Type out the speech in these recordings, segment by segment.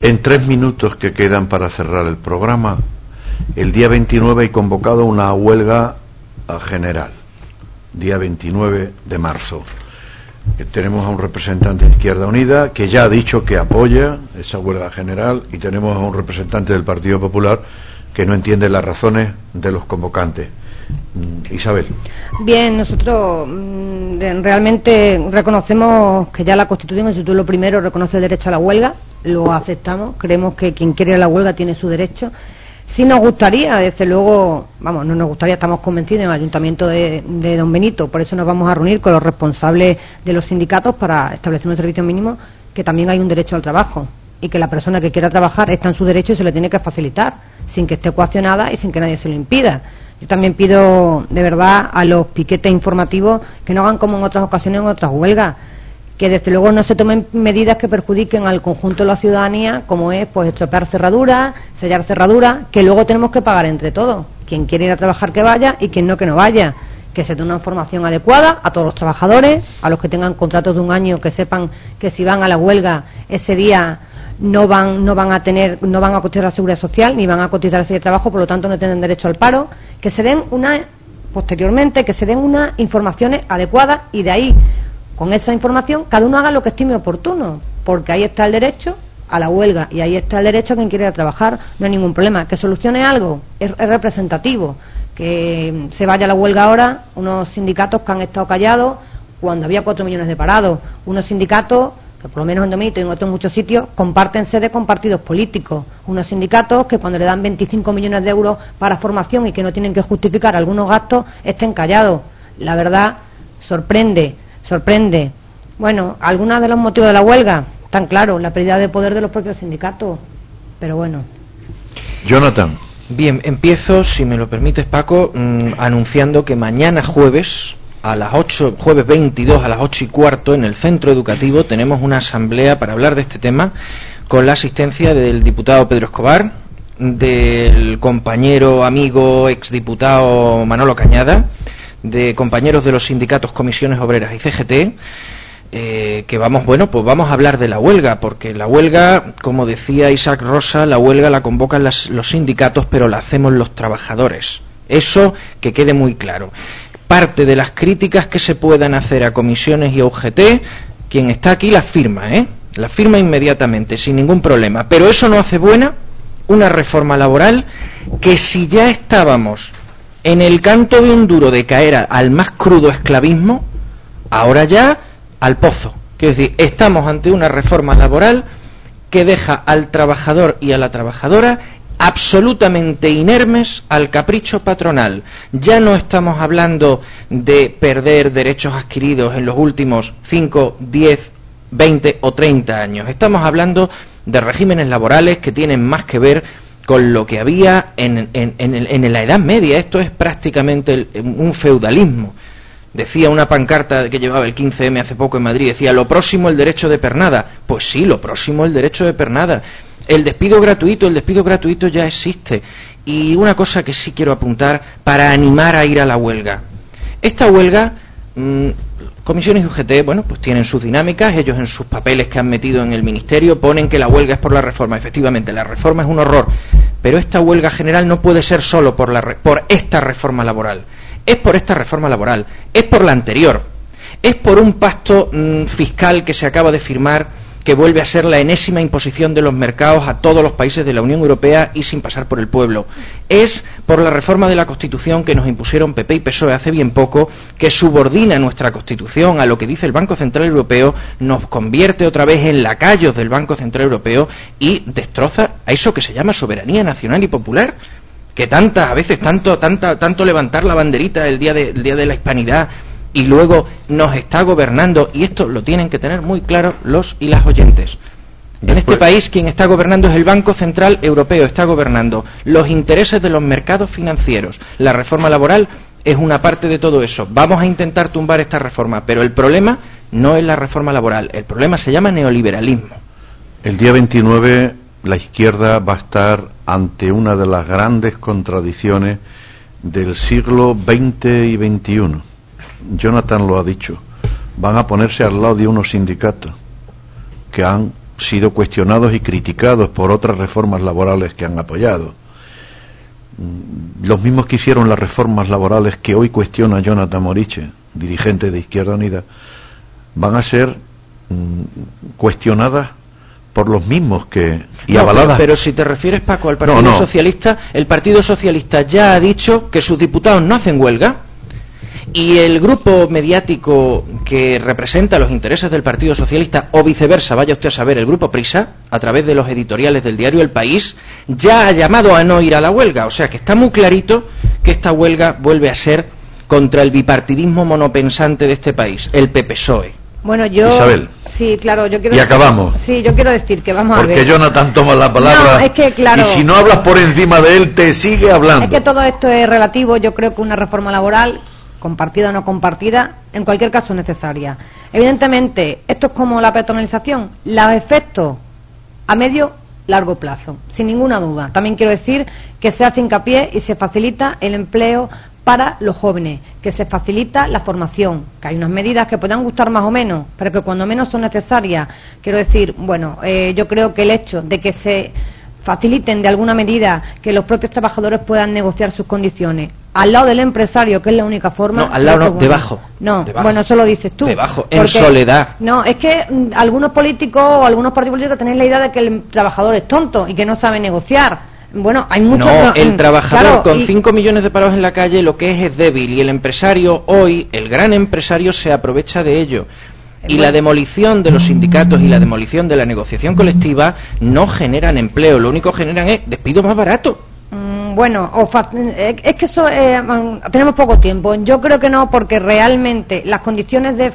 En tres minutos que quedan para cerrar el programa, el día 29 hay convocado una huelga general, día 29 de marzo. Tenemos a un representante de Izquierda Unida que ya ha dicho que apoya esa huelga general y tenemos a un representante del Partido Popular que no entiende las razones de los convocantes. Mm, Isabel. Bien, nosotros mm, realmente reconocemos que ya la Constitución en su título primero reconoce el derecho a la huelga, lo aceptamos, creemos que quien quiere la huelga tiene su derecho. Sí nos gustaría, desde luego, vamos, no nos gustaría, estamos convencidos en el Ayuntamiento de, de, Don Benito, por eso nos vamos a reunir con los responsables de los sindicatos para establecer un servicio mínimo, que también hay un derecho al trabajo y que la persona que quiera trabajar está en su derecho y se le tiene que facilitar, sin que esté coaccionada y sin que nadie se lo impida. Yo también pido de verdad a los piquetes informativos que no hagan como en otras ocasiones en otras huelgas, que desde luego no se tomen medidas que perjudiquen al conjunto de la ciudadanía, como es pues estropear cerraduras, sellar cerraduras, que luego tenemos que pagar entre todos. Quien quiere ir a trabajar que vaya y quien no que no vaya. Que se dé una información adecuada a todos los trabajadores, a los que tengan contratos de un año, que sepan que si van a la huelga ese día no van, no van a tener, no van a cotizar la seguridad social ni van a cotizar ese trabajo, por lo tanto no tienen derecho al paro, que se den una posteriormente que se den unas informaciones adecuadas y de ahí con esa información cada uno haga lo que estime oportuno, porque ahí está el derecho a la huelga y ahí está el derecho a quien quiere ir a trabajar, no hay ningún problema. Que solucione algo es, es representativo. Que se vaya a la huelga ahora unos sindicatos que han estado callados cuando había cuatro millones de parados, unos sindicatos que por lo menos en Domínguez y en otros muchos sitios comparten sede con partidos políticos, unos sindicatos que cuando le dan 25 millones de euros para formación y que no tienen que justificar algunos gastos estén callados. La verdad sorprende, sorprende. Bueno, algunos de los motivos de la huelga, tan claro, la pérdida de poder de los propios sindicatos, pero bueno. Jonathan. Bien, empiezo, si me lo permites, Paco, mmm, anunciando que mañana jueves a las 8, jueves 22 a las 8 y cuarto en el centro educativo tenemos una asamblea para hablar de este tema con la asistencia del diputado Pedro Escobar, del compañero, amigo, exdiputado Manolo Cañada, de compañeros de los sindicatos Comisiones Obreras y CGT, eh, que vamos, bueno, pues vamos a hablar de la huelga, porque la huelga, como decía Isaac Rosa, la huelga la convocan las, los sindicatos, pero la hacemos los trabajadores. Eso que quede muy claro parte de las críticas que se puedan hacer a comisiones y a UGT, quien está aquí las firma, ¿eh? La firma inmediatamente, sin ningún problema. Pero eso no hace buena una reforma laboral que si ya estábamos en el canto de un duro de caer al más crudo esclavismo, ahora ya al pozo. Quiero decir, estamos ante una reforma laboral que deja al trabajador y a la trabajadora absolutamente inermes al capricho patronal. Ya no estamos hablando de perder derechos adquiridos en los últimos 5, 10, 20 o 30 años. Estamos hablando de regímenes laborales que tienen más que ver con lo que había en, en, en, en la Edad Media. Esto es prácticamente un feudalismo. Decía una pancarta que llevaba el 15M hace poco en Madrid, decía, lo próximo el derecho de pernada. Pues sí, lo próximo el derecho de pernada. El despido gratuito, el despido gratuito ya existe. Y una cosa que sí quiero apuntar para animar a ir a la huelga. Esta huelga, mmm, comisiones y UGT, bueno, pues tienen sus dinámicas, ellos en sus papeles que han metido en el ministerio ponen que la huelga es por la reforma. Efectivamente, la reforma es un horror, pero esta huelga general no puede ser solo por, la, por esta reforma laboral. Es por esta reforma laboral, es por la anterior, es por un pacto mmm, fiscal que se acaba de firmar que vuelve a ser la enésima imposición de los mercados a todos los países de la Unión Europea y sin pasar por el pueblo. Es por la reforma de la Constitución que nos impusieron PP y PSOE hace bien poco, que subordina nuestra Constitución a lo que dice el Banco Central Europeo, nos convierte otra vez en lacayos del Banco Central Europeo y destroza a eso que se llama soberanía nacional y popular que tanta, a veces tanto, tanta, tanto levantar la banderita el día de, el día de la hispanidad y luego nos está gobernando, y esto lo tienen que tener muy claro los y las oyentes. En este país quien está gobernando es el Banco Central Europeo, está gobernando los intereses de los mercados financieros. La reforma laboral es una parte de todo eso. Vamos a intentar tumbar esta reforma, pero el problema no es la reforma laboral, el problema se llama neoliberalismo. El día 29 la izquierda va a estar ante una de las grandes contradicciones del siglo XX y XXI Jonathan lo ha dicho, van a ponerse al lado de unos sindicatos que han sido cuestionados y criticados por otras reformas laborales que han apoyado. Mm, los mismos que hicieron las reformas laborales que hoy cuestiona Jonathan Moriche, dirigente de Izquierda Unida, van a ser mm, cuestionadas por los mismos que y avaladas. Pero, si te refieres Paco al Partido Socialista, el Partido Socialista ya ha dicho que sus diputados no hacen huelga y el grupo mediático que representa los intereses del Partido Socialista o viceversa, vaya usted a saber, el grupo Prisa, a través de los editoriales del diario El País, ya ha llamado a no ir a la huelga. O sea que está muy clarito que esta huelga vuelve a ser contra el bipartidismo monopensante de este país, el PPSOE. Bueno, yo. Isabel. Sí, claro, yo quiero. Y acabamos. Sí, yo quiero decir que vamos a ver. Porque Jonathan toma la palabra. es que, claro. Y si no hablas por encima de él, te sigue hablando. Es que todo esto es relativo. Yo creo que una reforma laboral compartida o no compartida, en cualquier caso necesaria. Evidentemente, esto es como la personalización, los efectos a medio largo plazo, sin ninguna duda. También quiero decir que se hace hincapié y se facilita el empleo para los jóvenes, que se facilita la formación, que hay unas medidas que puedan gustar más o menos, pero que cuando menos son necesarias. Quiero decir, bueno, eh, yo creo que el hecho de que se faciliten de alguna medida que los propios trabajadores puedan negociar sus condiciones al lado del empresario, que es la única forma. No, al lado no, debajo. No, bueno, eso lo dices tú. Debajo, en soledad. No, es que mm, algunos políticos o algunos partidos políticos tenéis la idea de que el trabajador es tonto y que no sabe negociar. Bueno, hay muchos. No, el mm, trabajador con 5 millones de parados en la calle lo que es es débil y el empresario hoy, el gran empresario, se aprovecha de ello. Y la demolición de los sindicatos y la demolición de la negociación colectiva no generan empleo, lo único que generan es despido más barato. Bueno, eh, es que eso eh, mm, tenemos poco tiempo. Yo creo que no, porque realmente las condiciones de,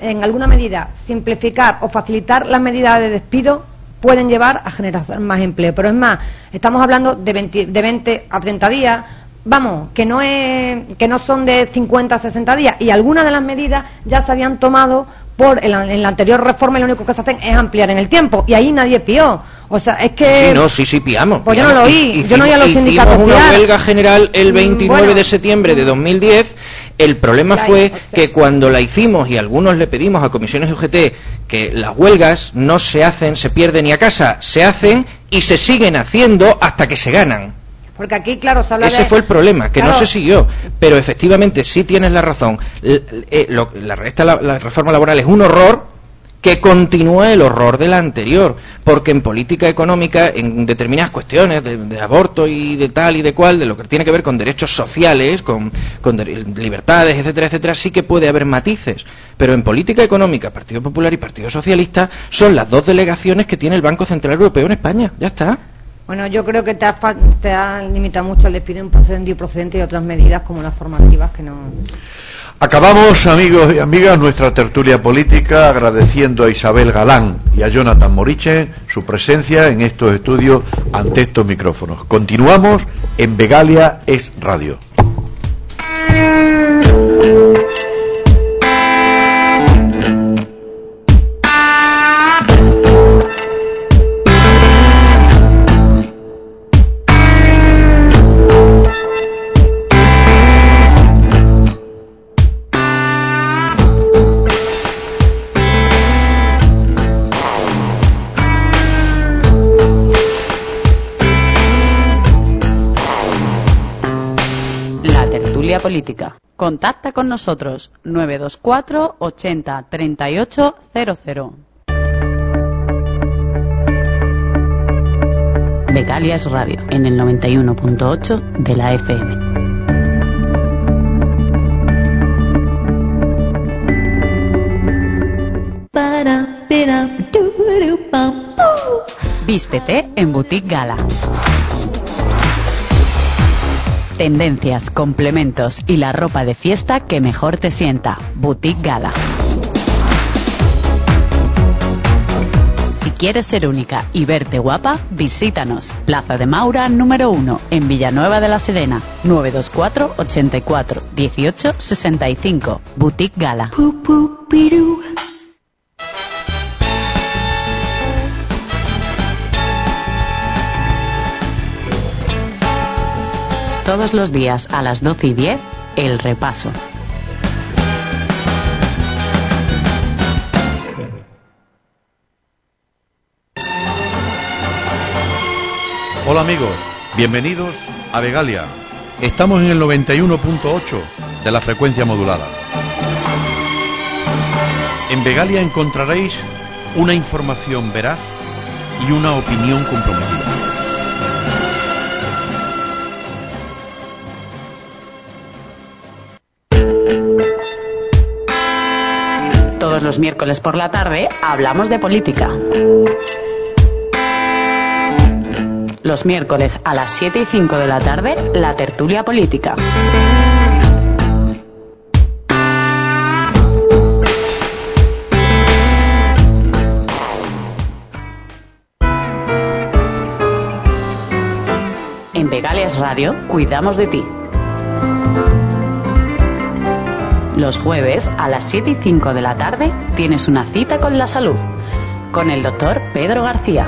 en alguna medida, simplificar o facilitar las medidas de despido pueden llevar a generar más empleo. Pero es más, estamos hablando de 20, de 20 a 30 días, vamos, que no, es, que no son de 50 a 60 días. Y algunas de las medidas ya se habían tomado por en la, anterior reforma lo único que se hacen es ampliar en el tiempo y ahí nadie pió. O sea, es que... Sí, no, sí, sí, piamos. Pues yo no lo oí, yo no oí a los sindicatos una huelga general el 29 mm, de septiembre de 2010. El problema fue que cuando la hicimos y algunos le pedimos a comisiones UGT que las huelgas no se hacen, se pierden ni a casa, se hacen y se siguen haciendo hasta que se ganan. Porque aquí, claro, se habla Ese fue el problema, que no se siguió. Pero efectivamente, sí tienes la razón. Eh, la, la, reforma laboral es un horror que continúa el horror de la anterior. Porque en política económica, en determinadas cuestiones de, aborto y de tal y de cual, de lo que tiene que ver con derechos sociales, con, con libertades, etcétera, etcétera, sí que puede haber matices. Pero en política económica, Partido Popular y Partido Socialista son las dos delegaciones que tiene el Banco Central Europeo en España. Ya está. Bueno, yo creo que te has, te limitado mucho al despido procedente y procedente y otras medidas como las formativas que no. Acabamos, amigos y amigas, nuestra tertulia política agradeciendo a Isabel Galán y a Jonathan Moriche su presencia en estos estudios ante estos micrófonos. Continuamos en Vegalia es Radio. Política. Contacta con nosotros 924 80 38 00. Begalias Radio en el 91.8 de la FM. Vístete en Boutique Gala. Tendencias, complementos y la ropa de fiesta que mejor te sienta. Boutique Gala. Si quieres ser única y verte guapa, visítanos. Plaza de Maura número 1 en Villanueva de la Serena. 924 84 18 65. Boutique Gala. todos los días a las 12 y 10, El Repaso. Hola amigos, bienvenidos a Vegalia. Estamos en el 91.8 de la frecuencia modulada. En Vegalia encontraréis una información veraz y una opinión comprometida. Los miércoles por la tarde hablamos de política. Los miércoles a las 7 y 5 de la tarde, la tertulia política. En Vegalias Radio, cuidamos de ti. Los jueves a las 7 y 5 de la tarde tienes una cita con la salud, con el doctor Pedro García.